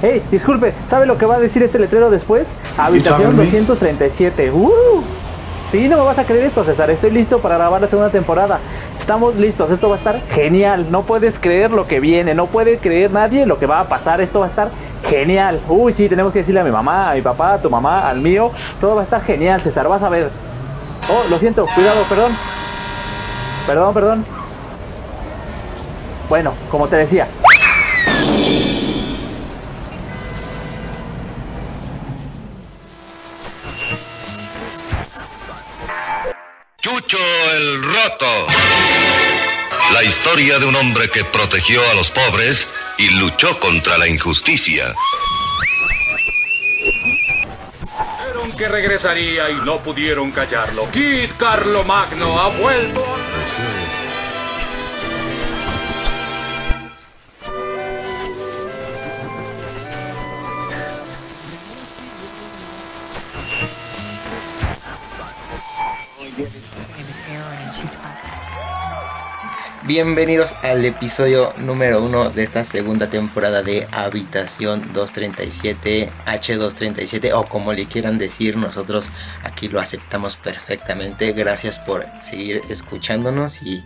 Hey, disculpe, ¿sabe lo que va a decir este letrero después? Habitación 237. ¡Uh! Sí, no me vas a creer esto, César. Estoy listo para grabar la segunda temporada. Estamos listos, esto va a estar genial. No puedes creer lo que viene, no puede creer nadie lo que va a pasar. Esto va a estar genial. Uy, sí, tenemos que decirle a mi mamá, a mi papá, a tu mamá, al mío. Todo va a estar genial, César. Vas a ver. Oh, lo siento, cuidado, perdón. Perdón, perdón. Bueno, como te decía. El Roto. La historia de un hombre que protegió a los pobres y luchó contra la injusticia. Dijeron que regresaría y no pudieron callarlo. Kid Carlo Magno ha vuelto. Bienvenidos al episodio número uno de esta segunda temporada de Habitación 237, H237 o como le quieran decir, nosotros aquí lo aceptamos perfectamente. Gracias por seguir escuchándonos y,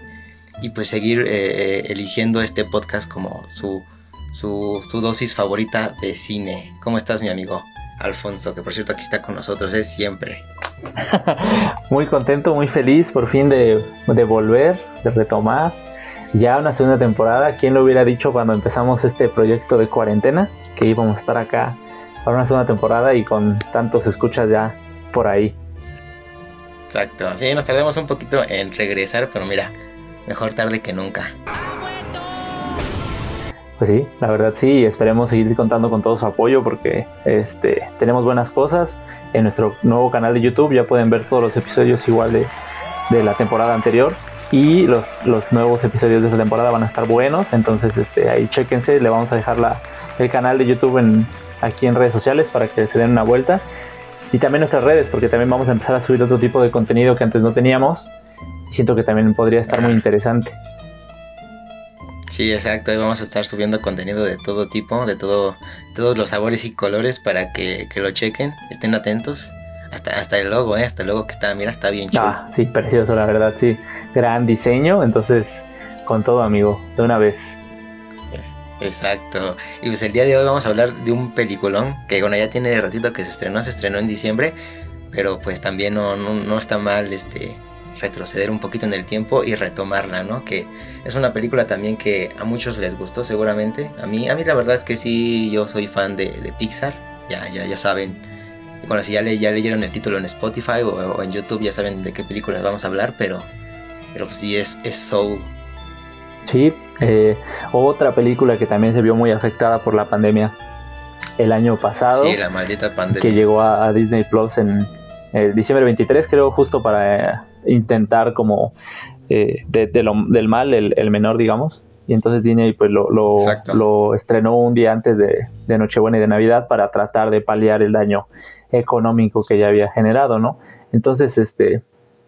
y pues seguir eh, eh, eligiendo este podcast como su, su, su dosis favorita de cine. ¿Cómo estás mi amigo? Alfonso, que por cierto aquí está con nosotros, es siempre. muy contento, muy feliz por fin de, de, volver, de retomar. Ya una segunda temporada, ¿quién lo hubiera dicho cuando empezamos este proyecto de cuarentena? Que íbamos a estar acá para una segunda temporada y con tantos escuchas ya por ahí. Exacto, sí, nos tardamos un poquito en regresar, pero mira, mejor tarde que nunca. Pues sí, la verdad sí, esperemos seguir contando con todo su apoyo porque este, tenemos buenas cosas. En nuestro nuevo canal de YouTube ya pueden ver todos los episodios igual de, de la temporada anterior y los, los, nuevos episodios de esta temporada van a estar buenos, entonces este, ahí chequense, le vamos a dejar la, el canal de YouTube en, aquí en redes sociales para que se den una vuelta y también nuestras redes porque también vamos a empezar a subir otro tipo de contenido que antes no teníamos siento que también podría estar muy interesante. Sí, exacto. Ahí vamos a estar subiendo contenido de todo tipo, de todo, todos los sabores y colores para que, que lo chequen, estén atentos. Hasta, hasta el logo, ¿eh? Hasta el logo que está, mira, está bien chulo. Ah, sí, precioso, la verdad, sí. Gran diseño, entonces, con todo, amigo, de una vez. Exacto. Y pues el día de hoy vamos a hablar de un peliculón que, bueno, ya tiene de ratito que se estrenó, se estrenó en diciembre, pero pues también no, no, no está mal, este, retroceder un poquito en el tiempo y retomarla, ¿no? Que es una película también que a muchos les gustó seguramente. A mí, a mí la verdad es que sí, yo soy fan de, de Pixar, ya, ya, ya saben. Bueno, si ya, le, ya leyeron el título en Spotify o, o, en YouTube, ya saben de qué películas vamos a hablar, pero, pero pues sí, es, es Soul. Sí, eh, otra película que también se vio muy afectada por la pandemia el año pasado. Sí, la maldita pandemia. Que llegó a, a Disney Plus en el diciembre 23, creo, justo para eh, intentar como eh, de, de lo, del mal el, el, menor, digamos. Y entonces Disney pues lo, lo, lo estrenó un día antes de, de, Nochebuena y de Navidad para tratar de paliar el daño económico que ya había generado, ¿no? Entonces, este,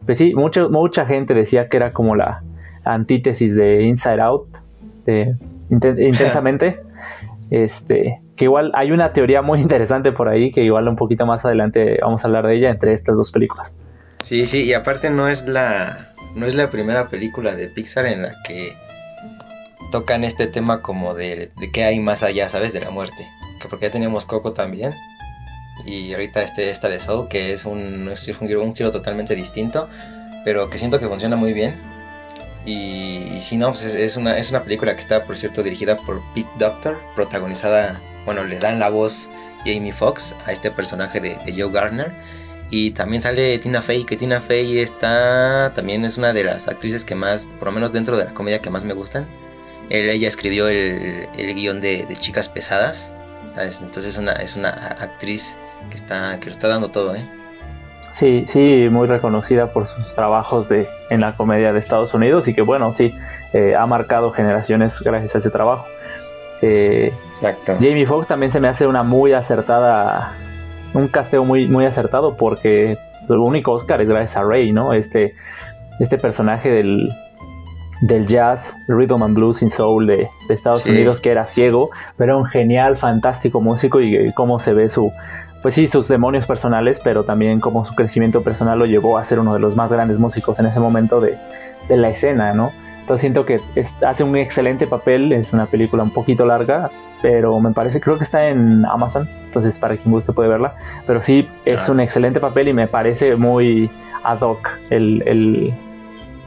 pues sí, mucha, mucha gente decía que era como la antítesis de Inside Out, de Intensamente. este, que igual hay una teoría muy interesante por ahí, que igual un poquito más adelante vamos a hablar de ella entre estas dos películas. Sí, sí, y aparte no es la no es la primera película de Pixar en la que tocan este tema como de, de qué hay más allá, ¿sabes? De la muerte. Que porque ya teníamos Coco también. Y ahorita este, esta de Soul, que es un, es un, giro, un giro totalmente distinto, pero que siento que funciona muy bien. Y, y si no, pues es, es, una, es una película que está, por cierto, dirigida por Pete Doctor, protagonizada, bueno, le dan la voz Jamie Foxx a este personaje de, de Joe Gardner. Y también sale Tina Fey, que Tina Fey está, también es una de las actrices que más, por lo menos dentro de la comedia que más me gustan. Él, ella escribió el, el guion de, de, Chicas Pesadas. Entonces es una, es una actriz que, está, que lo está dando todo, ¿eh? Sí, sí, muy reconocida por sus trabajos de, en la comedia de Estados Unidos y que bueno, sí, eh, ha marcado generaciones gracias a ese trabajo. Eh, Exacto. Jamie Foxx también se me hace una muy acertada un casteo muy, muy acertado porque el único Oscar es gracias a Rey, ¿no? Este, este personaje del, del jazz, rhythm and blues in soul de, Estados Unidos, que era ciego, pero era un genial, fantástico músico y, cómo se ve su, pues sí, sus demonios personales, pero también cómo su crecimiento personal lo llevó a ser uno de los más grandes músicos en ese momento de, de la escena, ¿no? Entonces siento que hace un excelente papel, es una película un poquito larga, pero me parece, creo que está en Amazon, entonces para quien guste puede verla, pero sí es un excelente papel y me parece muy ad hoc el, el,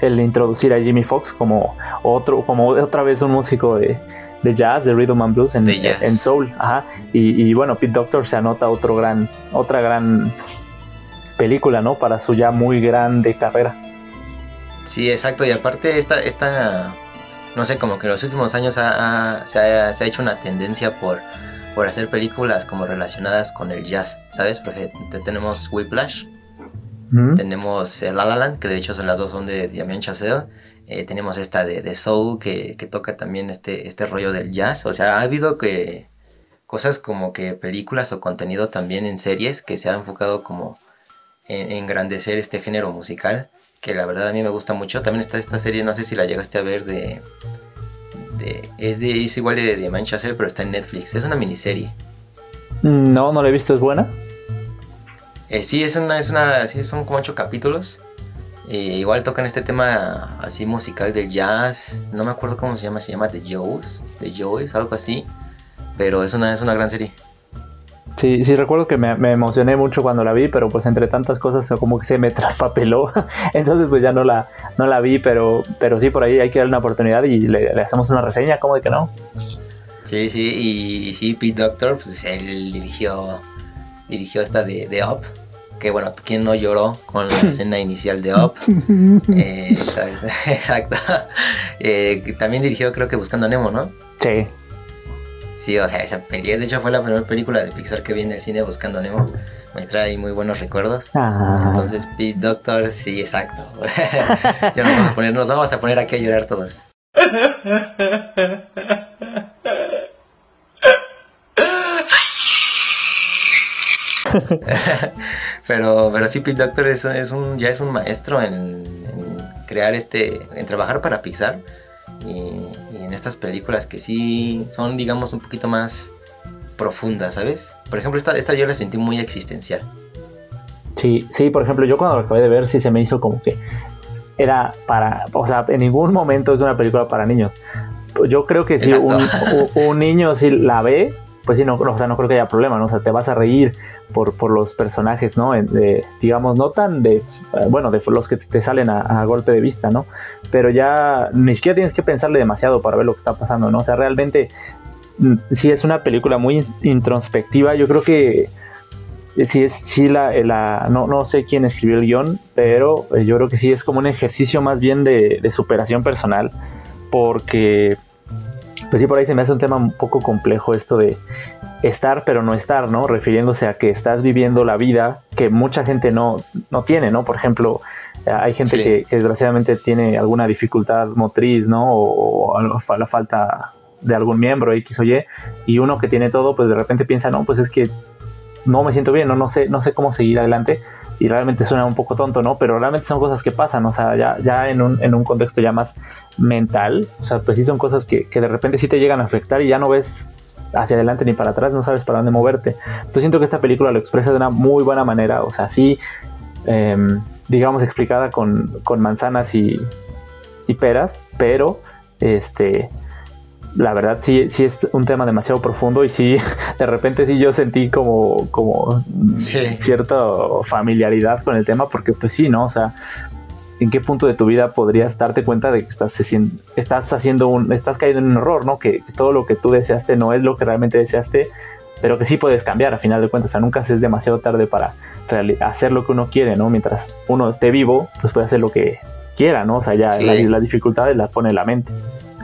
el introducir a Jimmy Fox como otro, como otra vez un músico de, de jazz, de rhythm and blues en, en soul, ajá, y, y, bueno, Pete Doctor se anota otro gran, otra gran película, ¿no? Para su ya muy grande carrera. Sí, exacto, y aparte esta, esta no sé, como que en los últimos años se, ha, hecho una tendencia por, por hacer películas como relacionadas con el jazz, ¿sabes? Porque tenemos Whiplash, tenemos La La Land, que de hecho las dos son de Damien Chazelle, eh, tenemos esta de, de Soul, que, toca también este, este rollo del jazz, o sea, ha habido que cosas como que películas o contenido también en series que se ha enfocado como en engrandecer este género musical que la verdad a mí me gusta mucho. También está esta serie, no sé si la llegaste a ver de... de es, de, es igual de, de Manchester, pero está en Netflix. Es una miniserie. No, no la he visto, ¿es buena? Eh, sí, es una, es una, sí, son como ocho capítulos. Eh, igual tocan este tema así musical del jazz. No me acuerdo cómo se llama, se llama The Joes, The Joes, algo así. Pero es una, es una gran serie. Sí, sí recuerdo que me, emocioné mucho cuando la vi, pero pues entre tantas cosas como que se me traspapeló, entonces pues ya no la, no la vi, pero, pero sí por ahí hay que darle una oportunidad y le, hacemos una reseña, ¿cómo de que no? Sí, sí, y, sí, Pete Doctor, pues él dirigió, dirigió esta de, de Up, que bueno, ¿quién no lloró con la escena inicial de Up? Eh, exacto, eh, también dirigió creo que Buscando a Nemo, ¿no? Sí. Sí, o sea, esa peli, de hecho fue la primera película de Pixar que vi en el cine buscando Nemo. Me trae muy buenos recuerdos. Ah. Entonces, Pete Doctor, sí, exacto. ya nos vamos, a poner, nos vamos a poner aquí a llorar todos. pero, pero sí, Pete Doctor es, es, un, ya es un maestro en, en crear este, en trabajar para Pixar y, en estas películas que sí son, digamos, un poquito más profundas, ¿sabes? Por ejemplo, esta, esta yo la sentí muy existencial. Sí, sí, por ejemplo, yo cuando lo acabé de ver sí se me hizo como que era para, o sea, en ningún momento es una película para niños. Yo creo que si un, un, niño si la ve, pues sí, no, o sea, no creo que haya problema, ¿no? O sea, te vas a reír por, por los personajes, ¿no? digamos, no tan de, eh, bueno, de los que te salen a, golpe de vista, ¿no? Pero ya ni siquiera tienes que pensarle demasiado para ver lo que está pasando, ¿no? O sea, realmente mm, sí es una película muy introspectiva, yo creo que sí es, sí la, la no, no sé quién escribió el guion, pero eh, yo creo que sí es como un ejercicio más bien de superación personal, porque pues sí, por ahí se me hace un tema un poco complejo esto de estar pero no estar, ¿no? Refiriéndose a que estás viviendo la vida que mucha gente no, no tiene, ¿no? Por ejemplo, hay gente que, desgraciadamente tiene alguna dificultad motriz, ¿no? O, la falta de algún miembro X o Y, y uno que tiene todo, pues de repente piensa, no, pues es que no me siento bien, no, no sé, no sé cómo seguir adelante y realmente suena un poco tonto, ¿no? Pero realmente son cosas que pasan, o sea, ya, ya en, un, en un contexto ya más mental, o sea, pues sí son cosas que, que de repente sí te llegan a afectar y ya no ves hacia adelante ni para atrás, no sabes para dónde moverte. Entonces siento que esta película lo expresa de una muy buena manera, o sea, sí, em, digamos, explicada con, con manzanas y, y, peras, pero este la verdad sí, sí es un tema demasiado profundo y sí, de repente sí yo sentí como, como cierta familiaridad con el tema, porque pues sí, ¿no? O sea, ¿en qué punto de tu vida podrías darte cuenta de que estás, estás haciendo un, estás cayendo en un error, ¿no? Que, todo lo que tú deseaste no es lo que realmente deseaste, pero que sí puedes cambiar a final de cuentas, o sea, nunca es demasiado tarde para hacer lo que uno quiere, ¿no? Mientras uno esté vivo, pues puede hacer lo que quiera, ¿no? O sea, ya la, las dificultades las pone la mente.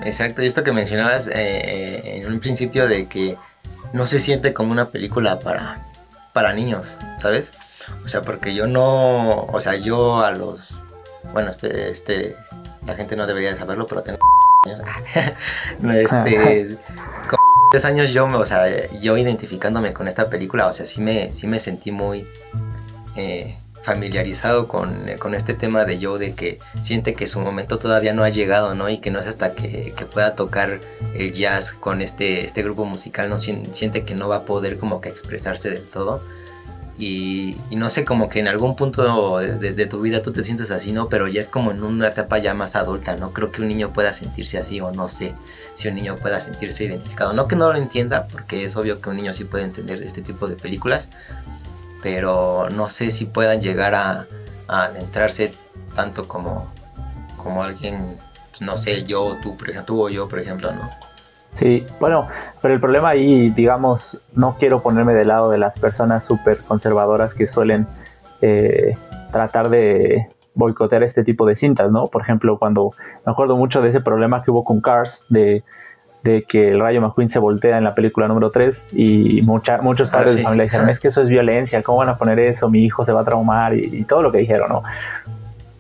Exacto, y esto que mencionabas eh, en un principio de que no se siente como una película para, para niños, ¿sabes? O sea, porque yo no, o sea, yo a los, bueno, este, este, la gente no debería saberlo, pero tengo años, este, con tres años yo, o sea, yo identificándome con esta película, o sea, sí me, sí me sentí muy, eh, familiarizado con, con, este tema de Joe, de que siente que su momento todavía no ha llegado, ¿no? Y que no es hasta que, pueda tocar el jazz con este, este grupo musical, no siente que no va a poder como que expresarse del todo. Y, no sé, como que en algún punto de, tu vida tú te sientes así, ¿no? Pero ya es como en una etapa ya más adulta, ¿no? Creo que un niño pueda sentirse así o no sé si un niño pueda sentirse identificado. No que no lo entienda, porque es obvio que un niño sí puede entender este tipo de películas, pero no sé si puedan llegar a, adentrarse tanto como, como alguien, pues, no sé, yo, tú, por ejemplo, tú o yo, por ejemplo, ¿no? Sí, bueno, pero el problema ahí, digamos, no quiero ponerme del lado de las personas súper conservadoras que suelen eh, tratar de boicotear este tipo de cintas, ¿no? Por ejemplo, cuando me acuerdo mucho de ese problema que hubo con Cars, de, que el Rayo McQueen se voltea en la película número 3 y mucha, muchos padres ah, de familia dijeron, es que eso es violencia, ¿cómo van a poner eso? Mi hijo se va a traumar y, y todo lo que dijeron, ¿no?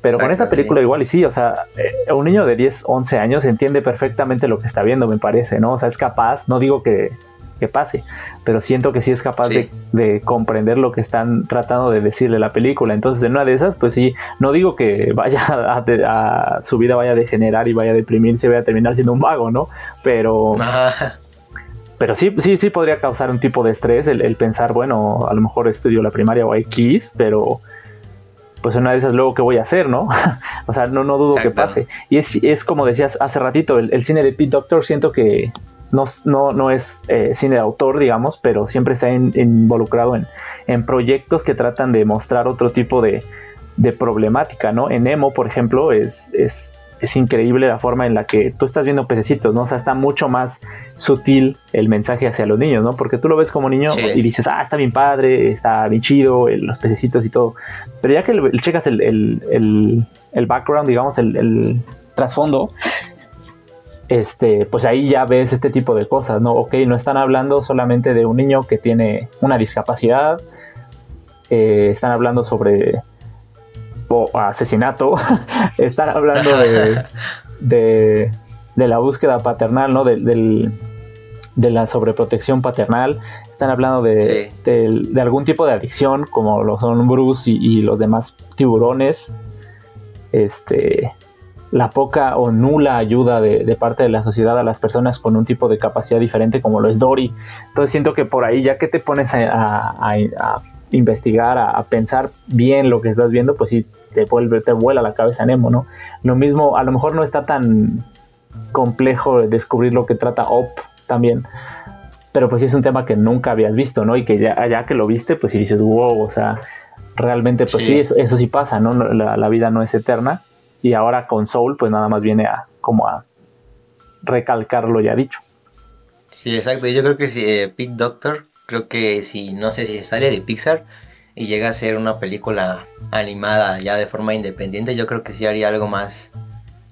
Pero con esta película igual y sí, o sea, eh, un niño de 10, 11 años entiende perfectamente lo que está viendo, me parece, ¿no? O sea, es capaz, no digo que, pase, pero siento que sí es capaz de, comprender lo que están tratando de decirle la película. Entonces, en una de esas, pues sí, no digo que vaya a, su vida vaya a degenerar y vaya a deprimirse y vaya a terminar siendo un vago, ¿no? Pero... Pero sí, sí, sí podría causar un tipo de estrés el, el pensar, bueno, a lo mejor estudio la primaria o X, pero pues una de esas luego qué voy a hacer, ¿no? o sea, no, no dudo que pase. Y es, es, como decías hace ratito, el, cine de Pete Doctor siento que no, no, no es eh, cine de autor, digamos, pero siempre se ha involucrado en, en, proyectos que tratan de mostrar otro tipo de, de problemática, ¿no? En Emo, por ejemplo, es, es es increíble la forma en la que tú estás viendo pececitos, ¿no? O sea, está mucho más sutil el mensaje hacia los niños, ¿no? Porque tú lo ves como niño y dices, ah, está bien padre, está bien chido, los pececitos y todo. Pero ya que le, checas el, el, background, digamos, el, trasfondo, este, pues ahí ya ves este tipo de cosas, ¿no? Ok, no están hablando solamente de un niño que tiene una discapacidad, eh, están hablando sobre asesinato, están hablando de, de, la búsqueda paternal, ¿no? De, de la sobreprotección paternal, están hablando de, de, algún tipo de adicción, como lo son Bruce y, los demás tiburones, este, la poca o nula ayuda de, parte de la sociedad a las personas con un tipo de capacidad diferente como lo es Dory. Entonces siento que por ahí ya que te pones a investigar, a, pensar bien lo que estás viendo, pues sí, te, vuelve, te vuela la cabeza Nemo, ¿no? Lo mismo, a lo mejor no está tan complejo descubrir lo que trata Op también, pero pues sí es un tema que nunca habías visto, ¿no? Y que ya, ya que lo viste, pues sí dices, wow, o sea, realmente pues sí, eso, sí pasa, ¿no? La, vida no es eterna y ahora con Soul pues nada más viene a como a recalcar lo ya dicho. Sí, exacto. Yo creo que si eh, Pete Doctor Creo que si, no sé si sale de Pixar y llega a ser una película animada ya de forma independiente, yo creo que sí haría algo más,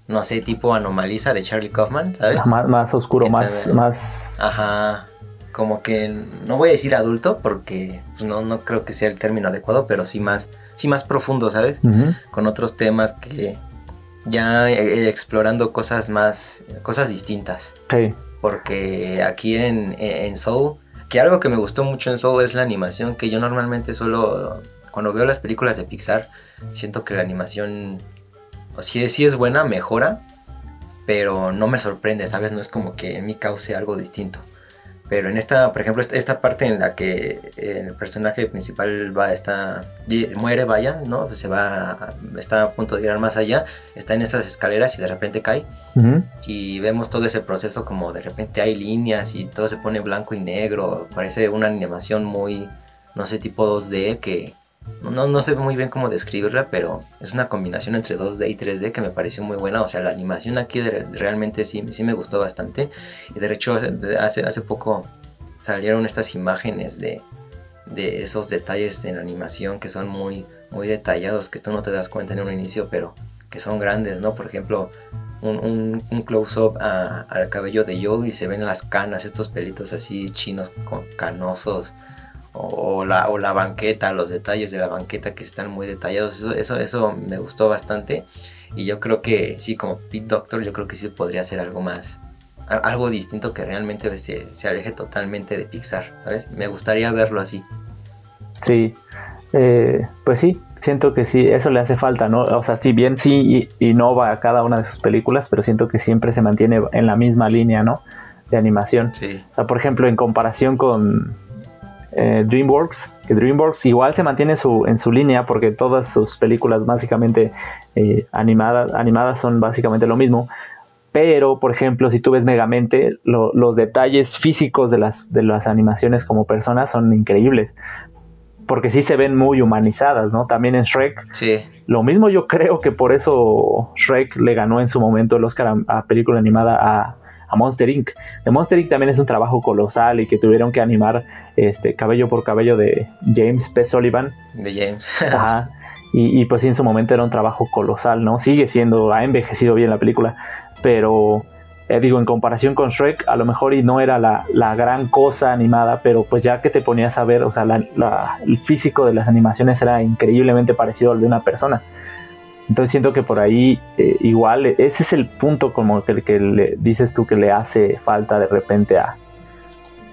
no sé, tipo Anomaliza de Charlie Kaufman, ¿sabes? Más, más oscuro, más, más... Ajá, como que no voy a decir adulto porque pues, no, no creo que sea el término adecuado, pero sí más, sí más profundo, ¿sabes? Con otros temas que ya eh, explorando cosas más, cosas distintas. Sí. Porque aquí en, en Soul que algo que me gustó mucho en Soul es la animación, que yo normalmente solo, cuando veo las películas de Pixar, siento que la animación, si, si es buena, mejora, pero no me sorprende, ¿sabes? No es como que en mí cause algo distinto. Pero en esta, por ejemplo, esta, parte en la que el personaje principal va, está, muere, vaya, ¿no? Se va, está a punto de ir más allá, está en esas escaleras y de repente cae. Y vemos todo ese proceso como de repente hay líneas y todo se pone blanco y negro. Parece una animación muy, no sé, tipo 2D que, no, no sé muy bien cómo describirla, pero es una combinación entre 2D y 3D que me pareció muy buena. O sea, la animación aquí realmente sí, sí me gustó bastante. Y de hecho, hace, hace poco salieron estas imágenes de, de esos detalles en la animación que son muy, muy detallados, que tú no te das cuenta en un inicio, pero que son grandes, ¿no? Por ejemplo, un, un, close-up al cabello de Joe y se ven las canas, estos pelitos así chinos con canosos o la, o la banqueta, los detalles de la banqueta que están muy detallados, eso, eso, eso me gustó bastante y yo creo que sí, como Pete Doctor, yo creo que sí podría ser algo más, algo distinto que realmente se, se aleje totalmente de Pixar, ¿sabes? Me gustaría verlo así. Sí, eh, pues sí, Siento que sí, eso le hace falta, ¿no? O sea, si bien sí innova a cada una de sus películas, pero siento que siempre se mantiene en la misma línea, ¿no? De animación. Sí. O sea, por ejemplo, en comparación con eh, DreamWorks, que DreamWorks igual se mantiene su, en su línea porque todas sus películas básicamente eh, animadas, animadas son básicamente lo mismo, pero, por ejemplo, si tú ves Megamente, los detalles físicos de las, de las animaciones como personas son increíbles. Porque sí se ven muy humanizadas, ¿no? También en Shrek. Sí. Lo mismo yo creo que por eso Shrek le ganó en su momento el Oscar a, película animada a, Monster Inc. De Monster Inc. también es un trabajo colosal y que tuvieron que animar este cabello por cabello de James P. Sullivan. De James. Ajá. Y, y, pues sí, en su momento era un trabajo colosal, ¿no? Sigue siendo, ha envejecido bien la película, pero eh, digo, en comparación con Shrek, a lo mejor y no era la, gran cosa animada, pero pues ya que te ponías a ver, o sea, el físico de las animaciones era increíblemente parecido al de una persona. Entonces siento que por ahí eh, igual ese es el punto como que, que le dices tú que le hace falta de repente a,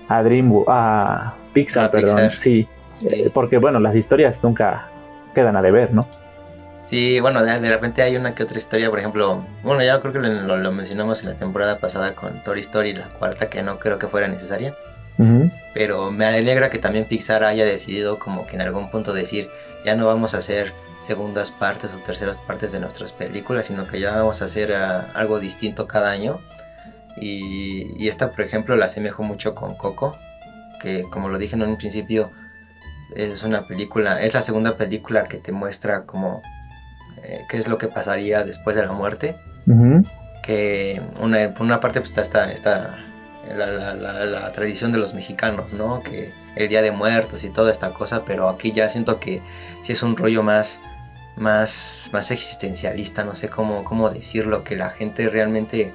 a Dream a Pixar, perdón, sí, eh, porque bueno, las historias nunca quedan a deber, ¿no? Sí, bueno, de, repente hay una que otra historia, por ejemplo, bueno, ya creo que lo, mencionamos en la temporada pasada con Toy Story, la cuarta, que no creo que fuera necesaria. Pero me alegra que también Pixar haya decidido como que en algún punto decir, ya no vamos a hacer segundas partes o terceras partes de nuestras películas, sino que ya vamos a hacer ah, algo distinto cada año. Y, y, esta, por ejemplo, la asemejo mucho con Coco, que como lo dije en un principio, es una película, es la segunda película que te muestra como eh, qué es lo que pasaría después de la muerte. Que una, por una parte pues, está esta, la, tradición de los mexicanos, ¿no? Que el Día de Muertos y toda esta cosa, pero aquí ya siento que sí es un rollo más, más, más existencialista, no sé cómo, cómo decirlo, que la gente realmente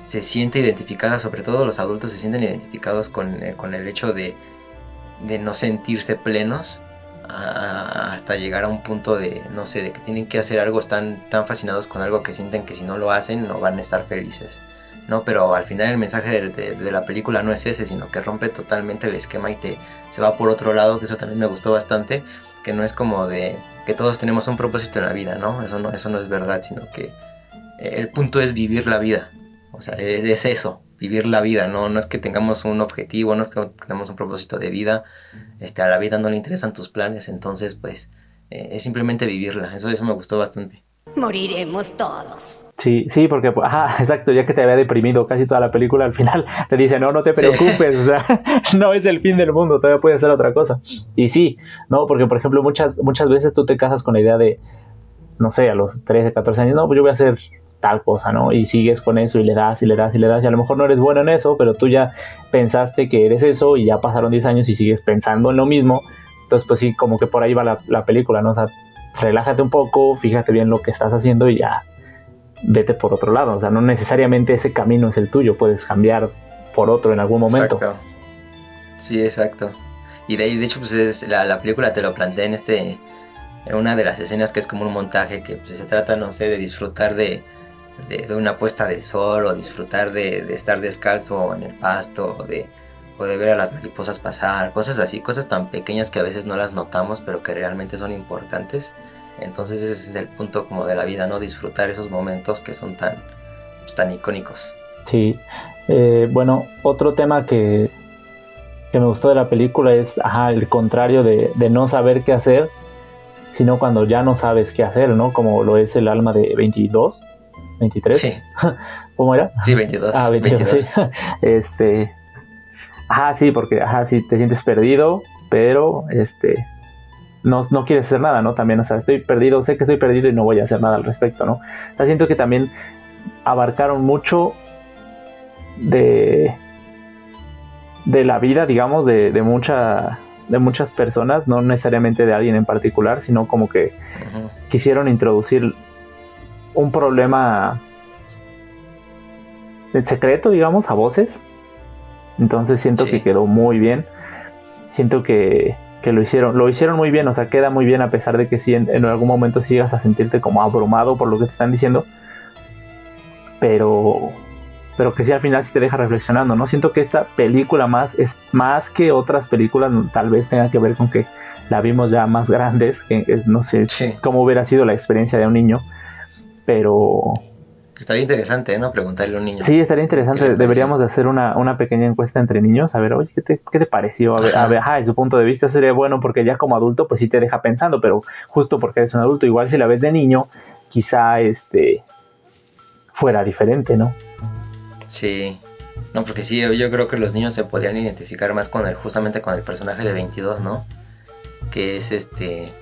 se siente identificada, sobre todo los adultos se sienten identificados con, eh, con el hecho de, de no sentirse plenos hasta llegar a un punto de, no sé, de que tienen que hacer algo, están tan fascinados con algo que sienten que si no lo hacen no van a estar felices. No, pero al final el mensaje de, la película no es ese, sino que rompe totalmente el esquema y te se va por otro lado, que eso también me gustó bastante, que no es como de que todos tenemos un propósito en la vida, ¿no? Eso no, eso no es verdad, sino que el punto es vivir la vida. O sea, es eso, vivir la vida, ¿no? No es que tengamos un objetivo, no es que tengamos un propósito de vida, este, a la vida no le interesan tus planes, entonces pues eh, es simplemente vivirla, eso, eso me gustó bastante. Moriremos todos. Sí, sí, porque, ajá, exacto, ya que te había deprimido casi toda la película, al final te dice, no, no te preocupes, o sea, no es el fin del mundo, todavía puede ser otra cosa. Y sí, no, porque, por ejemplo, muchas, muchas veces tú te casas con la idea de, no sé, a los 13, 14 años, no, pues yo voy a ser tal cosa, ¿no? Y sigues con eso y le das y le das y le das y a lo mejor no eres bueno en eso, pero tú ya pensaste que eres eso y ya pasaron 10 años y sigues pensando en lo mismo. Entonces, pues sí, como que por ahí va la, película, ¿no? O sea, relájate un poco, fíjate bien lo que estás haciendo y ya vete por otro lado. O sea, no necesariamente ese camino es el tuyo, puedes cambiar por otro en algún momento. Exacto. Sí, exacto. Y de, ahí, de hecho, pues la, la película te lo plantea en este en una de las escenas que es como un montaje que pues, se trata, no sé, de disfrutar de, de, una puesta de sol o disfrutar de, estar descalzo en el pasto o de, o de ver a las mariposas pasar, cosas así, cosas tan pequeñas que a veces no las notamos pero que realmente son importantes. Entonces ese es el punto como de la vida, ¿no? Disfrutar esos momentos que son tan, pues, tan icónicos. Sí, eh, bueno, otro tema que, que me gustó de la película es, ajá, el contrario de, de no saber qué hacer, sino cuando ya no sabes qué hacer, ¿no? Como lo es el alma de 22 23. Sí. ¿Cómo era? Sí, 22. Ah, 22, Sí. Este. Ajá, sí, porque ajá, sí, te sientes perdido, pero este. No, no quieres hacer nada, ¿no? También, o sea, estoy perdido, sé que estoy perdido y no voy a hacer nada al respecto, ¿no? O sea, siento que también abarcaron mucho de. de la vida, digamos, de, de mucha de muchas personas, no necesariamente de alguien en particular, sino como que quisieron introducir un problema en secreto, digamos, a voces. Entonces siento que quedó muy bien. Siento que, que, lo hicieron, lo hicieron muy bien, o sea, queda muy bien a pesar de que si en, algún momento sigas a sentirte como abrumado por lo que te están diciendo. Pero pero que sí al final sí te deja reflexionando, ¿no? Siento que esta película más es más que otras películas, tal vez tenga que ver con que la vimos ya más grandes, que no sé cómo hubiera sido la experiencia de un niño, pero... Estaría interesante, ¿no? Preguntarle a un niño. Sí, estaría interesante. Deberíamos de hacer una, una, pequeña encuesta entre niños. A ver, oye, ¿qué te, qué te pareció? A ver, a ver, ajá, de su punto de vista sería bueno porque ya como adulto, pues sí te deja pensando, pero justo porque eres un adulto, igual si la ves de niño, quizá este fuera diferente, ¿no? Sí. No, porque sí, yo creo que los niños se podían identificar más con el, justamente con el personaje de 22, ¿no? Que es este,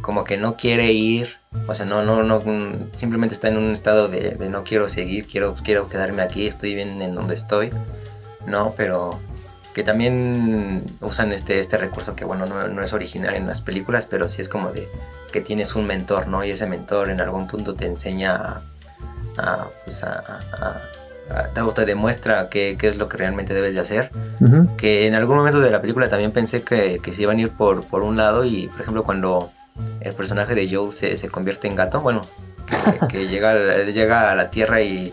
como que no quiere ir, o sea, no, no, no, simplemente está en un estado de, no quiero seguir, quiero, quiero quedarme aquí, estoy bien en donde estoy, ¿no? Pero que también usan este, este recurso que, bueno, no, es original en las películas, pero sí es como de que tienes un mentor, ¿no? Y ese mentor en algún punto te enseña a, a pues a te demuestra qué, qué, es lo que realmente debes de hacer. Que en algún momento de la película también pensé que, que se iban a ir por, por un lado y, por ejemplo, cuando el personaje de Joe se, se convierte en gato, bueno, que, llega, llega a la Tierra y,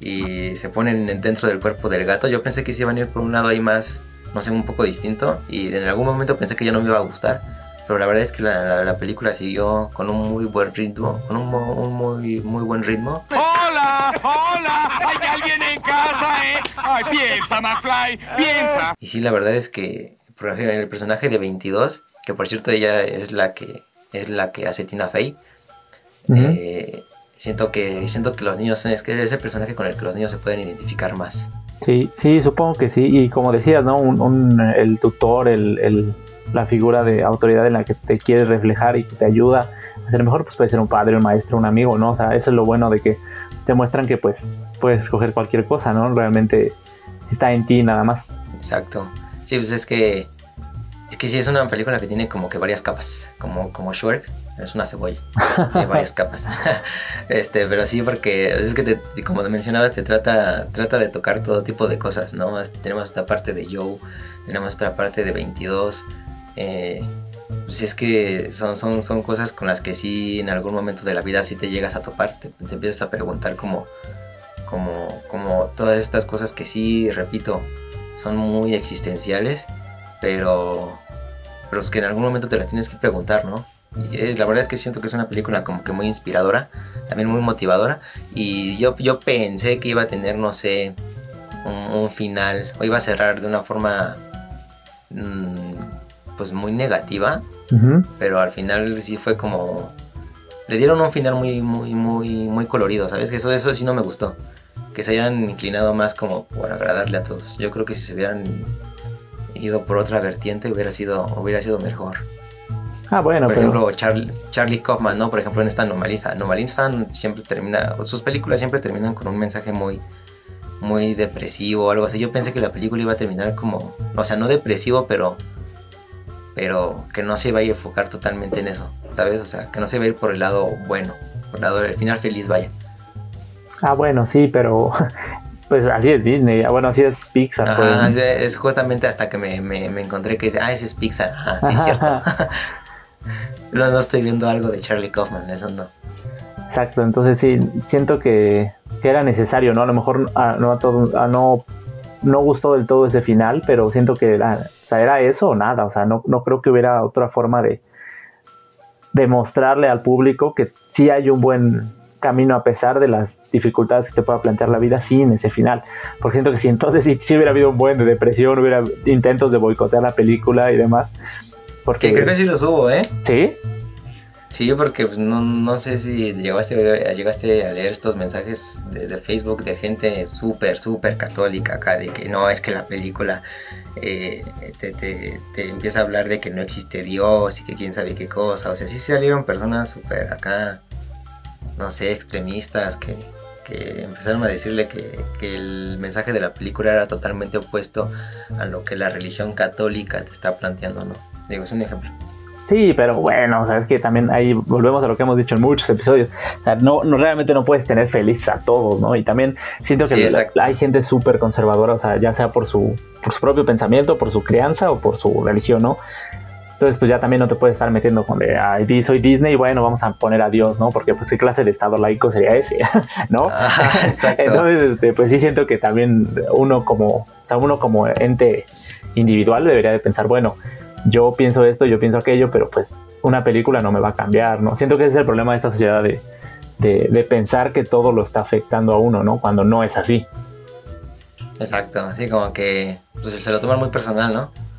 y se ponen dentro del cuerpo del gato, yo pensé que se iban a ir por un lado ahí más, no sé, un poco distinto y en algún momento pensé que ya no me iba a gustar. Pero la verdad es que la, la, película siguió con un muy buen ritmo, con un, un muy, muy buen ritmo. ¡Hola! ¡Hola! ¡Hay alguien en casa, eh! ¡Ay, piensa, McFly! ¡Piensa! Y sí, la verdad es que el personaje de 22, que por cierto ella es la que es la que hace Tina Fey, eh, siento que siento que los niños es que es el personaje con el que los niños se pueden identificar más. Sí, sí, supongo que sí. Y como decías, ¿no? Un, el tutor, el, la figura de autoridad en la que te quieres reflejar y que te ayuda a ser mejor, pues puede ser un padre, un maestro, un amigo, ¿no? O sea, eso es lo bueno de que te muestran que pues puedes escoger cualquier cosa, ¿no? Realmente está en ti nada más. Exacto. Sí, pues es que es que sí es una película que tiene como que varias capas, como como Shrek, es una cebolla, tiene varias capas. este, pero sí porque es que te, como mencionabas te trata trata de tocar todo tipo de cosas, ¿no? Tenemos esta parte de Joe, tenemos esta parte de 22 eh, pues es que son, son, son cosas con las que sí en algún momento de la vida sí te llegas a topar, te, empiezas a preguntar como, como, como todas estas cosas que sí, repito, son muy existenciales, pero, pero es que en algún momento te las tienes que preguntar, ¿no? Y la verdad es que siento que es una película como que muy inspiradora, también muy motivadora, y yo, yo pensé que iba a tener, no sé, un, final, o iba a cerrar de una forma... Mmm, pues muy negativa, pero al final sí fue como le dieron un final muy muy muy muy colorido, ¿sabes? Que eso eso sí no me gustó. Que se hayan inclinado más como por agradarle a todos. Yo creo que si se hubieran ido por otra vertiente hubiera sido hubiera sido mejor. Ah, bueno, por ejemplo, Charlie, Charlie Kaufman, ¿no? Por ejemplo, en esta Anomalisa. Anomalisa siempre termina, sus películas siempre terminan con un mensaje muy, muy depresivo o algo así. Yo pensé que la película iba a terminar como, o sea, no depresivo, pero pero que no se vaya a enfocar totalmente en eso, ¿sabes? O sea, que no se va a ir por el lado bueno, por el lado del final feliz, vaya. Ah, bueno, sí, pero pues así es Disney, ah, bueno, así es Pixar. pues. es justamente hasta que me, me, encontré que dice, ah, ese es Pixar, ah, sí, cierto. no, no estoy viendo algo de Charlie Kaufman, eso no. Exacto, entonces sí, siento que, que era necesario, ¿no? A lo mejor a, no, a todo, a no, no gustó del todo ese final, pero siento que era sea, era eso o nada. O sea, no, no creo que hubiera otra forma de demostrarle al público que sí hay un buen camino a pesar de las dificultades que te pueda plantear la vida sin ese final. Por siento que si entonces sí, hubiera habido un buen de depresión, hubiera intentos de boicotear la película y demás. Porque creo que sí los hubo, ¿eh? Sí. Sí, porque pues, no, no sé si llegaste, llegaste a leer estos mensajes de, de Facebook de gente súper, súper católica acá, de que no, es que la película eh, te, te, empieza a hablar de que no existe Dios y que quién sabe qué cosa. O sea, sí salieron personas súper acá, no sé, extremistas que, que empezaron a decirle que, que, el mensaje de la película era totalmente opuesto a lo que la religión católica te está planteando, ¿no? Digo, es un ejemplo. Sí, pero bueno, o sea, es que también ahí volvemos a lo que hemos dicho en muchos episodios. O sea, no, no realmente no puedes tener feliz a todos, ¿no? Y también siento que hay gente súper conservadora, o sea, ya sea por su, por su propio pensamiento, por su crianza o por su religión, ¿no? Entonces, pues ya también no te puedes estar metiendo con de, ay, soy Disney, bueno, vamos a poner a Dios, ¿no? Porque pues qué clase de estado laico sería ese, ¿no? Ah, Entonces, este, pues sí siento que también uno como, o sea, uno como ente individual debería de pensar, bueno, yo pienso esto, yo pienso aquello, pero pues una película no me va a cambiar, ¿no? Siento que ese es el problema de esta sociedad de, de, pensar que todo lo está afectando a uno, ¿no? Cuando no es así. Exacto, así como que pues, se lo toman muy personal, ¿no?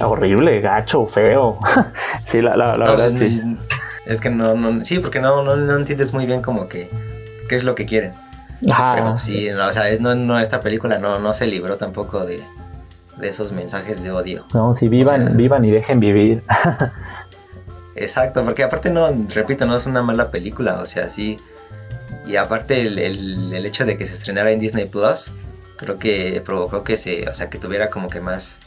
Horrible, gacho, feo. sí, la, la, verdad, pues, sí. Es que no, no sí, porque no, no, no, entiendes muy bien como que qué es lo que quieren. Ajá. Pero sí, o sea, es, no, no, esta película no, no se libró tampoco de, de esos mensajes de odio. No, si vivan, vivan y dejen vivir. exacto, porque aparte no, repito, no es una mala película, o sea, sí. Y aparte el, el, hecho de que se estrenara en Disney Plus, creo que provocó que se, o sea, que tuviera como que más,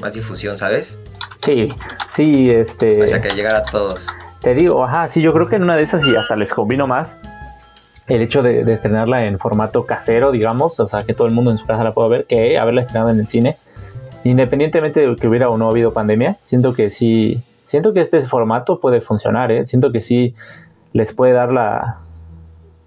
más difusión, ¿sabes? Sí, sí, este. O sea, que llegara a todos. Te digo, ajá, sí, yo creo que en una de esas y hasta les combino más el hecho de, estrenarla en formato casero, digamos, o sea, que todo el mundo en su casa la pueda ver, que haberla estrenado en el cine. Independientemente de que hubiera o no habido pandemia, siento que sí, siento que este formato puede funcionar, ¿eh? siento que sí les puede dar la,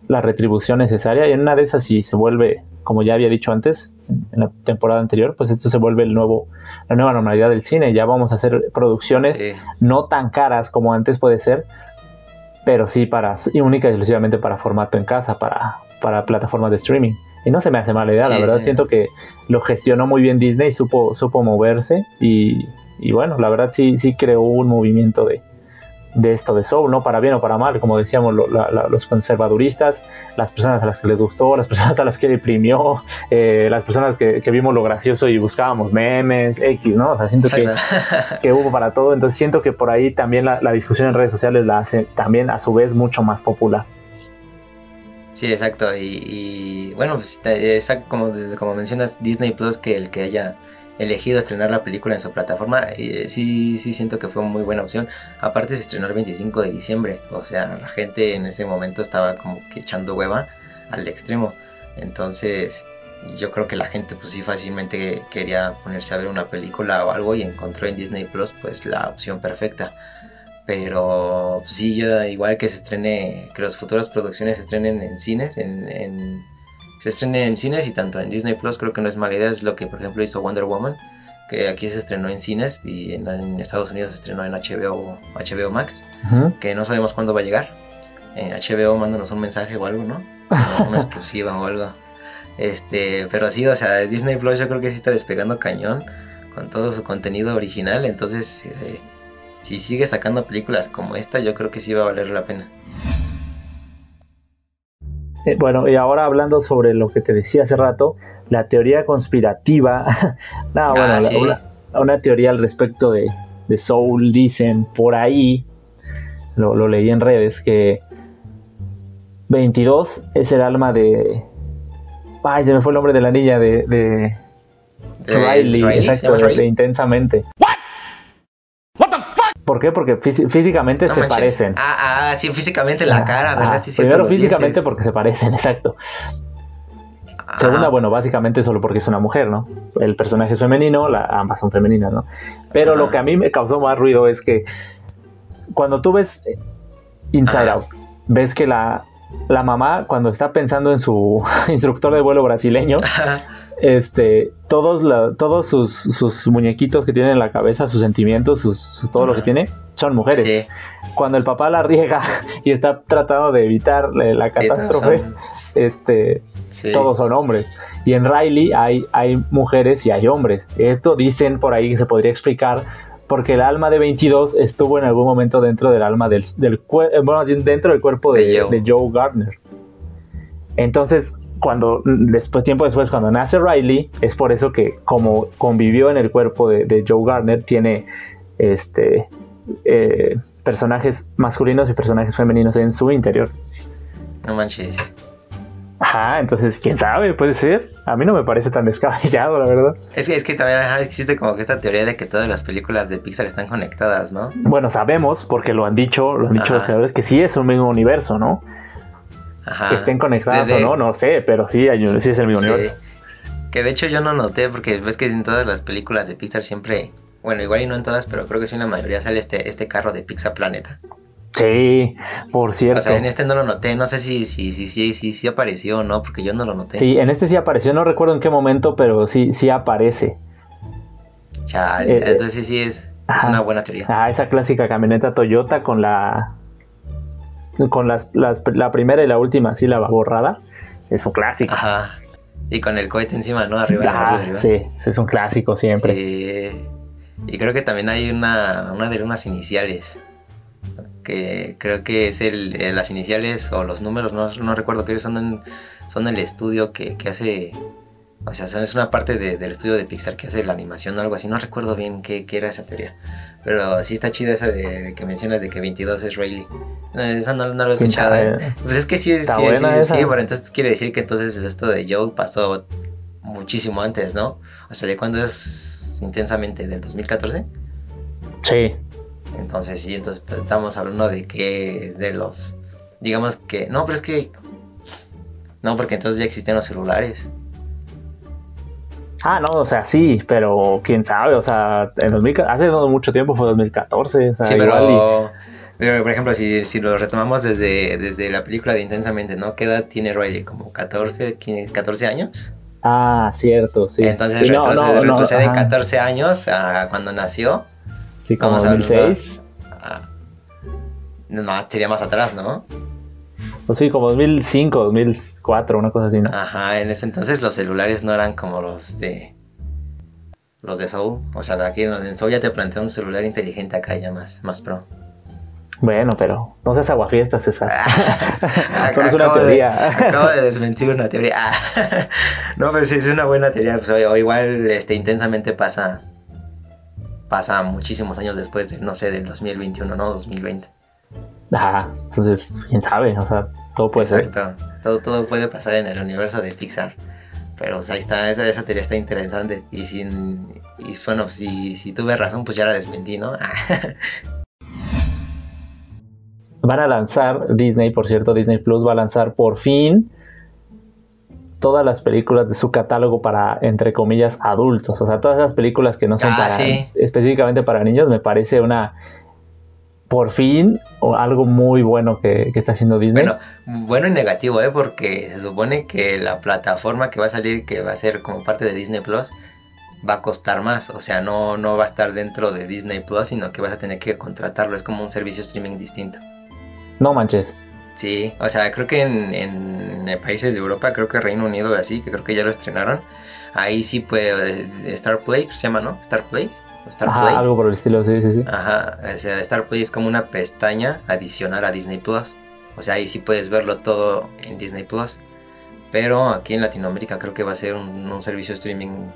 la retribución necesaria y en una de esas si se vuelve, como ya había dicho antes, en la temporada anterior, pues esto se vuelve el nuevo, la nueva normalidad del cine, ya vamos a hacer producciones no tan caras como antes puede ser, pero sí para, y única y exclusivamente para formato en casa, para, para plataformas de streaming. Y no se me hace mala idea, la verdad. siento que lo gestionó muy bien Disney, supo, supo moverse y, y bueno, la verdad sí, sí creó un movimiento de, de esto de Soul, ¿no? Para bien o para mal, como decíamos, los conservaduristas, las personas a las que les gustó, las personas a las que deprimió, eh, las personas que, vimos lo gracioso y buscábamos memes, X, ¿no? O sea, siento que, que, hubo para todo, entonces siento que por ahí también la, discusión en redes sociales la hace también a su vez mucho más popular. Sí, exacto, y, bueno, pues, como, como mencionas, Disney Plus, que el que haya elegido estrenar la película en su plataforma, eh, sí, sí siento que fue muy buena opción. Aparte se estrenó el 25 de diciembre, o sea, la gente en ese momento estaba como que echando hueva al extremo. Entonces, yo creo que la gente pues sí fácilmente quería ponerse a ver una película o algo y encontró en Disney Plus pues la opción perfecta. Pero pues, sí, yo igual que se estrene, que las futuras producciones se estrenen en cines, en se estrene en cines y tanto en Disney Plus creo que no es mala idea, es lo que por ejemplo hizo Wonder Woman, que aquí se estrenó en cines y en, Estados Unidos se estrenó en HBO, HBO Max, que no sabemos cuándo va a llegar. Eh, HBO mándanos un mensaje o algo, ¿no? Una exclusiva o algo. Este, pero sí, o sea, Disney Plus yo creo que sí está despegando cañón con todo su contenido original, entonces eh, si sigue sacando películas como esta, yo creo que sí va a valer la pena. Eh, bueno, y ahora hablando sobre lo que te decía hace rato, la teoría conspirativa, no, bueno, ah, una, teoría al respecto de, Soul, dicen por ahí, lo, leí en redes, que 22 es el alma de... Ay, se me fue el nombre de la niña de... de, Riley, exacto, de, intensamente. ¿Por qué? Porque físicamente se parecen. Ah, ah, sí, físicamente la cara, ¿verdad? Sí, primero físicamente porque se parecen, exacto. Segunda, bueno, básicamente solo porque es una mujer, ¿no? El personaje es femenino, la, ambas son femeninas, ¿no? Pero lo que a mí me causó más ruido es que cuando tú ves Inside Out, ves que la, la mamá, cuando está pensando en su instructor de vuelo brasileño, este, todos, todos sus, muñequitos que tienen en la cabeza, sus sentimientos, sus, todo lo que tiene, son mujeres. Cuando el papá la riega y está tratando de evitar la catástrofe, este, todos son hombres. Y en Riley hay, hay mujeres y hay hombres. Esto dicen por ahí que se podría explicar porque el alma de 22 estuvo en algún momento dentro del alma del, del bueno, dentro del cuerpo de, de Joe Gardner. Entonces, cuando después, tiempo después, cuando nace Riley, es por eso que como convivió en el cuerpo de, Joe Garner, tiene este eh, personajes masculinos y personajes femeninos en su interior. No manches. Ajá, entonces, quién sabe, puede ser. A mí no me parece tan descabellado, la verdad. Es que, es que también existe como que esta teoría de que todas las películas de Pixar están conectadas, ¿no? Bueno, sabemos, porque lo han dicho, lo han dicho los creadores, que sí es un mismo universo, ¿no? Que estén conectadas o no, no sé, pero sí, hay, sí es el mismo universo. Que de hecho yo no noté, porque ves que en todas las películas de Pixar siempre, bueno, igual y no en todas, pero creo que sí en la mayoría sale este, este carro de Pixar Planeta. Sí, por cierto. O sea, en este no lo noté, no sé si sí si, si, si, si, apareció o no, porque yo no lo noté. Sí, en este sí apareció, no recuerdo en qué momento, pero sí, sí aparece. Chale, eh, entonces sí, sí es. Es una buena teoría. Ah, esa clásica camioneta Toyota con la con las, las, la primera y la última sílaba borrada. Es un clásico. Ajá. Y con el cohete encima, ¿no? Arriba. Ah, arriba. sí, es un clásico siempre. Sí. Y creo que también hay una, una de unas iniciales. Que creo que es el, eh, las iniciales o los números, no, no recuerdo qué son, en, son el estudio que, que hace o sea, es una parte de, del estudio de Pixar que hace la animación o algo así. No recuerdo bien qué, qué era esa teoría. Pero sí está chida esa de que mencionas de que 22 es Rayleigh. esa no, no lo he escuchado. ¿eh? Pues es que sí, sí, buena sí, esa. sí, pero entonces quiere decir que entonces esto de Joe pasó muchísimo antes, ¿no? O sea, ¿de cuándo es intensamente? ¿Del 2014? Sí. Entonces sí, entonces pues, estamos hablando de que es de los... Digamos que... No, pero es que... No, porque entonces ya existían los celulares. Ah, no, o sea, sí, pero quién sabe, o sea, en 2000, hace no mucho tiempo fue 2014, o sea, Sí, igual pero, pero, por ejemplo, si, si lo retomamos desde, desde la película de Intensamente, ¿no? ¿Qué edad tiene Riley? ¿Como 14, 15, 14 años? y- Ah, cierto, sí. Entonces Y no, retrocede, no, no, retrocede ajá. 14 años a cuando nació. Sí, como Vamos a 2006. a- no, sería más atrás, ¿no? O sí, como 2005, 2004, una cosa así, ¿no? Ajá, en ese entonces los celulares no eran como los de los de Soul. O sea, aquí en, los- Soul ya te plantea un celular inteligente acá ya más, más pro. Bueno, pero no seas aguafiestas, César. Solo es una Acabo de- teoría. acabo de desmentir una teoría. Ah, no, pero sí es una buena teoría. Pues, o, o igual este, intensamente pasa pasa muchísimos años después de, no sé, del 2021, ¿no? 2020. Ajá, entonces, quién sabe, o sea, todo puede ser. Todo, todo puede pasar en el universo de Pixar. Pero o sea, ahí está, esa, esa teoría está interesante. Y sin, y bueno, si, si tuve razón, pues ya la desmentí, ¿no? Van a lanzar, Disney, por cierto, Disney Plus va a lanzar por fin todas las películas de su catálogo para, entre comillas, adultos. O sea, todas esas películas que no son Ah, para, sí. específicamente para niños, me parece una, por fin, o algo muy bueno que, que está haciendo Disney. Bueno, bueno y negativo, ¿eh? Porque se supone que la plataforma que va a salir, que va a ser como parte de Disney Plus, va a costar más. O sea, no, no va a estar dentro de Disney Plus, sino que vas a tener que contratarlo. Es como un servicio streaming distinto. no manches. Sí, o sea, creo que en, en países de Europa, creo que Reino Unido y así, que creo que ya lo estrenaron. Ahí sí puede, Star Play, se llama, ¿no? Star Play. Star Ajá, Play. algo por el estilo, sí, sí, sí. Ajá, o sea, Star Play es como una pestaña adicional a Disney Plus. O sea, ahí sí puedes verlo todo en Disney Plus. Pero aquí en Latinoamérica creo que va a ser un, un servicio streaming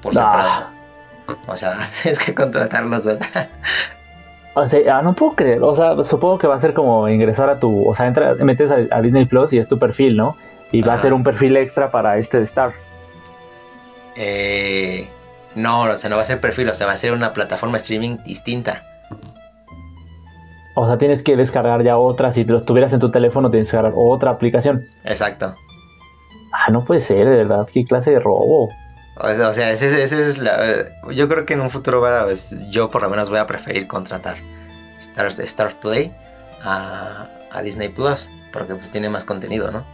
por separado. Ah, O sea, tienes que contratar los dos. o sea, ah, no puedo creer. O sea, supongo que va a ser como ingresar a tu. O sea, entra, metes a, a Disney Plus y es tu perfil, ¿no? Y va a ser un perfil extra para este de Star. Eh, no, o sea, no va a ser perfil, o sea, va a ser una plataforma streaming distinta. O sea, tienes que descargar ya otra. Si lo tuvieras en tu teléfono, tienes que descargar otra aplicación. Exacto. Ah, no puede ser, de verdad. ¿Qué clase de robo? O sea, ese, ese es la... Yo creo que en un futuro va, pues, yo por lo menos voy a preferir contratar Star, Star Play a, a Disney Plus, porque pues tiene más contenido, ¿no?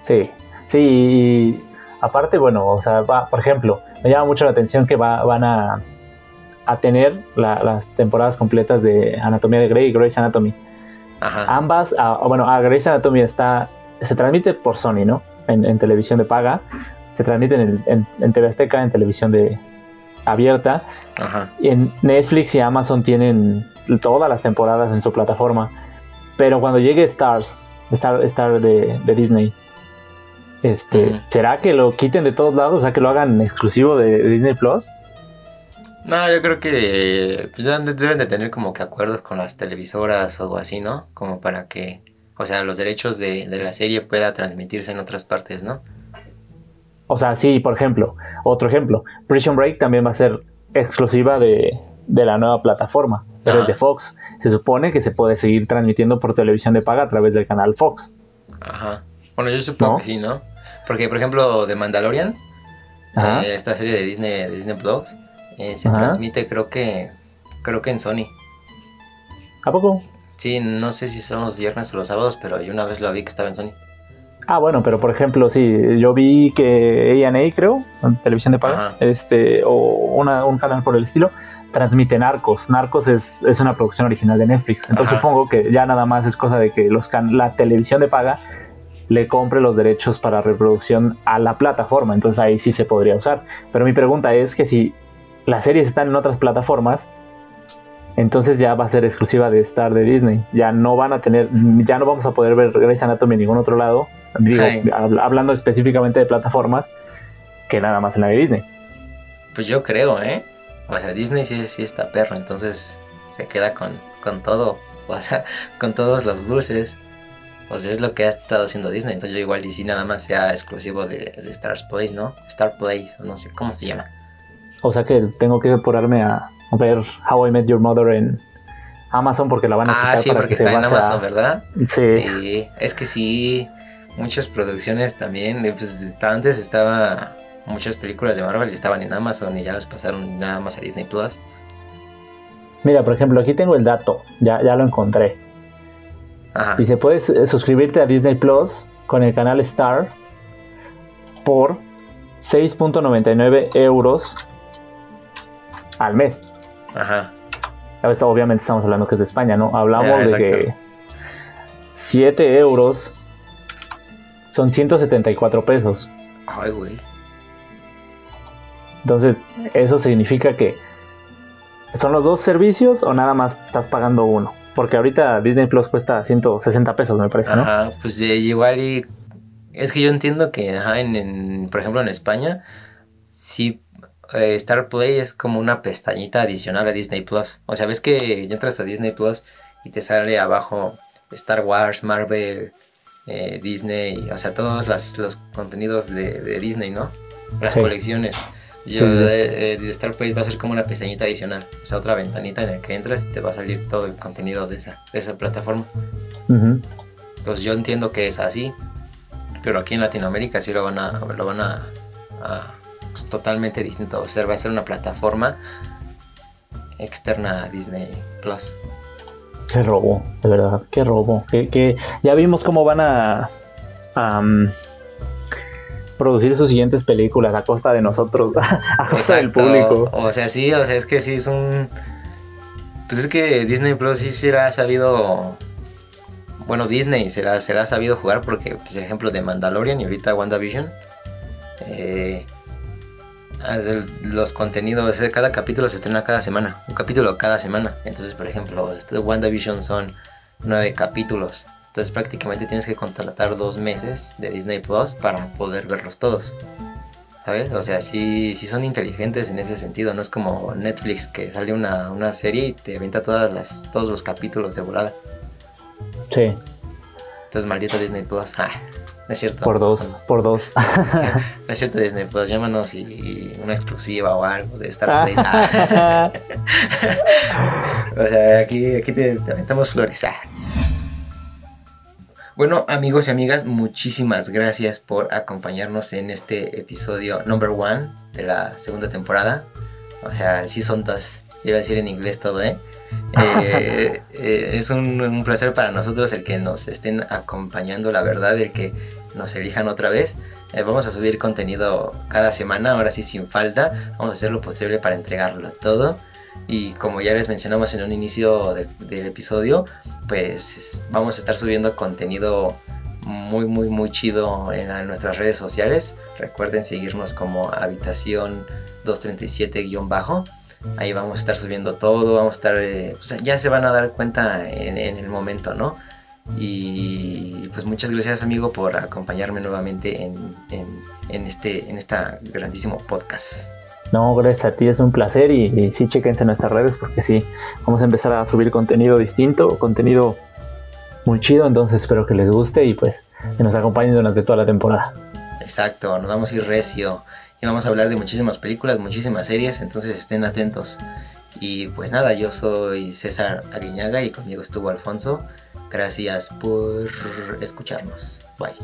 Sí, sí. y aparte, bueno, o sea, va, por ejemplo, me llama mucho la atención que va, van a, a tener la- las temporadas completas de Anatomía de Grey y Grey's Anatomy. Ajá. Ambas, ah, bueno, a Grey's Anatomy está, se transmite por Sony, ¿no? En, en televisión de paga. Se transmite en, el- en, en TV Azteca, en televisión de abierta. Ajá. Y en Netflix y Amazon tienen todas las temporadas en su plataforma. Pero cuando llegue Stars, Star, Star de, de Disney, este. ¿será que lo quiten de todos lados? O sea, que lo hagan exclusivo de, de Disney Plus. No, yo creo que pues, deben de- deben de tener como que acuerdos con las televisoras o algo así, ¿no? Como para que, o sea, los derechos de, de la serie pueda transmitirse en otras partes, ¿no? O sea, sí, por ejemplo, otro ejemplo, Prison Break también va a ser exclusiva de, de la nueva plataforma, pero es Ajá. de Fox. Se supone que se puede seguir transmitiendo por televisión de paga a través del canal Fox. Ajá. Bueno, yo supongo ¿No? que sí, ¿no? Porque, por ejemplo, de Mandalorian, eh, esta serie de Disney, de Disney Plus, eh, se Ajá. transmite creo que, creo que en Sony. ¿A poco? Sí, no sé si son los viernes o los sábados, pero yo una vez lo vi que estaba en Sony. Ah, bueno, pero por ejemplo, sí, yo vi que A&A, creo, en televisión de paga, este, o un canal por el estilo, transmite Narcos. Narcos es, es una producción original de Netflix. Entonces supongo que ya nada más es cosa de que los la televisión de paga le compre los derechos para reproducción a la plataforma. Entonces ahí sí se podría usar. Pero mi pregunta es que si las series están en otras plataformas, entonces ya va a ser exclusiva de Star de Disney. Ya no van a tener, ya no vamos a poder ver Grey's Anatomy en ningún otro lado. Digo, hablando específicamente de plataformas, que nada más en la de Disney. Pues yo creo, ¿eh? O sea, Disney sí, sí está perro, entonces se queda con, con todo. O sea, con todos los dulces. O sea, es lo que ha estado haciendo Disney. Entonces yo igual y si nada más sea exclusivo de, de Star Place, ¿no? Star Place, no sé cómo se llama. O sea que tengo que apurarme a, ver How I Met Your Mother en Amazon porque la van a ah, quitar. Ah, sí, porque está en Amazon, ¿verdad? Sí. sí. Es que sí, muchas producciones también. Eh, pues antes estaba. Muchas películas de Marvel estaban en Amazon y ya las pasaron nada más a Disney Plus. Mira, por ejemplo, aquí tengo el dato, ya, ya lo encontré. Ajá. Dice, puedes eh, suscribirte a Disney Plus con el canal Star por 6.99 euros al mes. Ajá. obviamente estamos hablando que es de España, ¿no? Hablamos de que 7 euros son 174 pesos. Ay, güey. Entonces, eso significa que son los dos servicios o nada más estás pagando uno. Porque ahorita Disney Plus cuesta 160 pesos, me parece, ¿no? Ajá, pues eh, igual y... Es que yo entiendo que, ajá, en, por ejemplo, en España, sí eh, Star Play es como una pestañita adicional a Disney Plus. O sea, ves que entras a Disney Plus y te sale abajo Star Wars, Marvel, eh, Disney, o sea, todos los contenidos de, Disney, ¿no? Las colecciones. Yo, eh, de, Star Play va a ser como una pestañita adicional, o sea, otra ventanita en la que entras y te va a salir todo el contenido de esa, de esa plataforma. Entonces yo entiendo que es así, pero aquí en Latinoamérica sí lo van a, lo van a pues, totalmente distinto. O sea, va a ser una plataforma externa a Disney Plus. Qué robo, de verdad, qué robo. Que, ya vimos cómo van a, producir sus siguientes películas a costa de nosotros, a costa del público. O sea, sí, o sea, es que sí es un. Pues es que Disney Plus sí será sabido. Bueno, Disney será, será sabido jugar porque, pues, ejemplo de Mandalorian y ahorita WandaVision. Eh, los contenidos, cada capítulo se estrena cada semana, un capítulo cada semana. Entonces, por ejemplo, este WandaVision son nueve capítulos. Entonces prácticamente tienes que contratar dos meses de Disney Plus para poder verlos todos. ¿Sabes? O sea, sí, sí son inteligentes en ese sentido. No es como Netflix que sale una, serie y te avienta todas las, todos los capítulos de volada. Sí. Entonces, maldito Disney Plus. Ah es cierto. Por dos, por dos. No es cierto, Disney, pues llámanos y, una exclusiva o algo de Star Play. o sea, aquí, aquí te, aventamos flores. Ah. Bueno, amigos y amigas, muchísimas gracias por acompañarnos en este episodio number one de la segunda temporada. O sea, sí son dos. Iba a decir en inglés todo, ¿eh? Eh, eh, es un, placer para nosotros el que nos estén acompañando, la verdad, el que nos elijan otra vez. Eh, vamos a subir contenido cada semana, ahora sí sin falta. Vamos a hacer lo posible para entregarlo todo. Y como ya les mencionamos en un inicio del episodio, pues vamos a estar subiendo contenido muy, muy, muy chido en, nuestras redes sociales. Recuerden seguirnos como habitación 237-bajo Ahí vamos a estar subiendo todo, vamos a estar, eh, ya se van a dar cuenta en, el momento, ¿no? Y pues muchas gracias amigo por acompañarme nuevamente en, en, este en esta grandísimo podcast. No, gracias a ti, es un placer y, sí, chequense en nuestras redes porque sí, vamos a empezar a subir contenido distinto, contenido muy chido, entonces espero que les guste y pues que nos acompañen durante toda la temporada. Exacto, nos vamos a ir recio vamos a hablar de muchísimas películas, muchísimas series, entonces estén atentos. Y pues nada, yo soy César Aguiñaga y conmigo estuvo Alfonso. Gracias por escucharnos. Bye.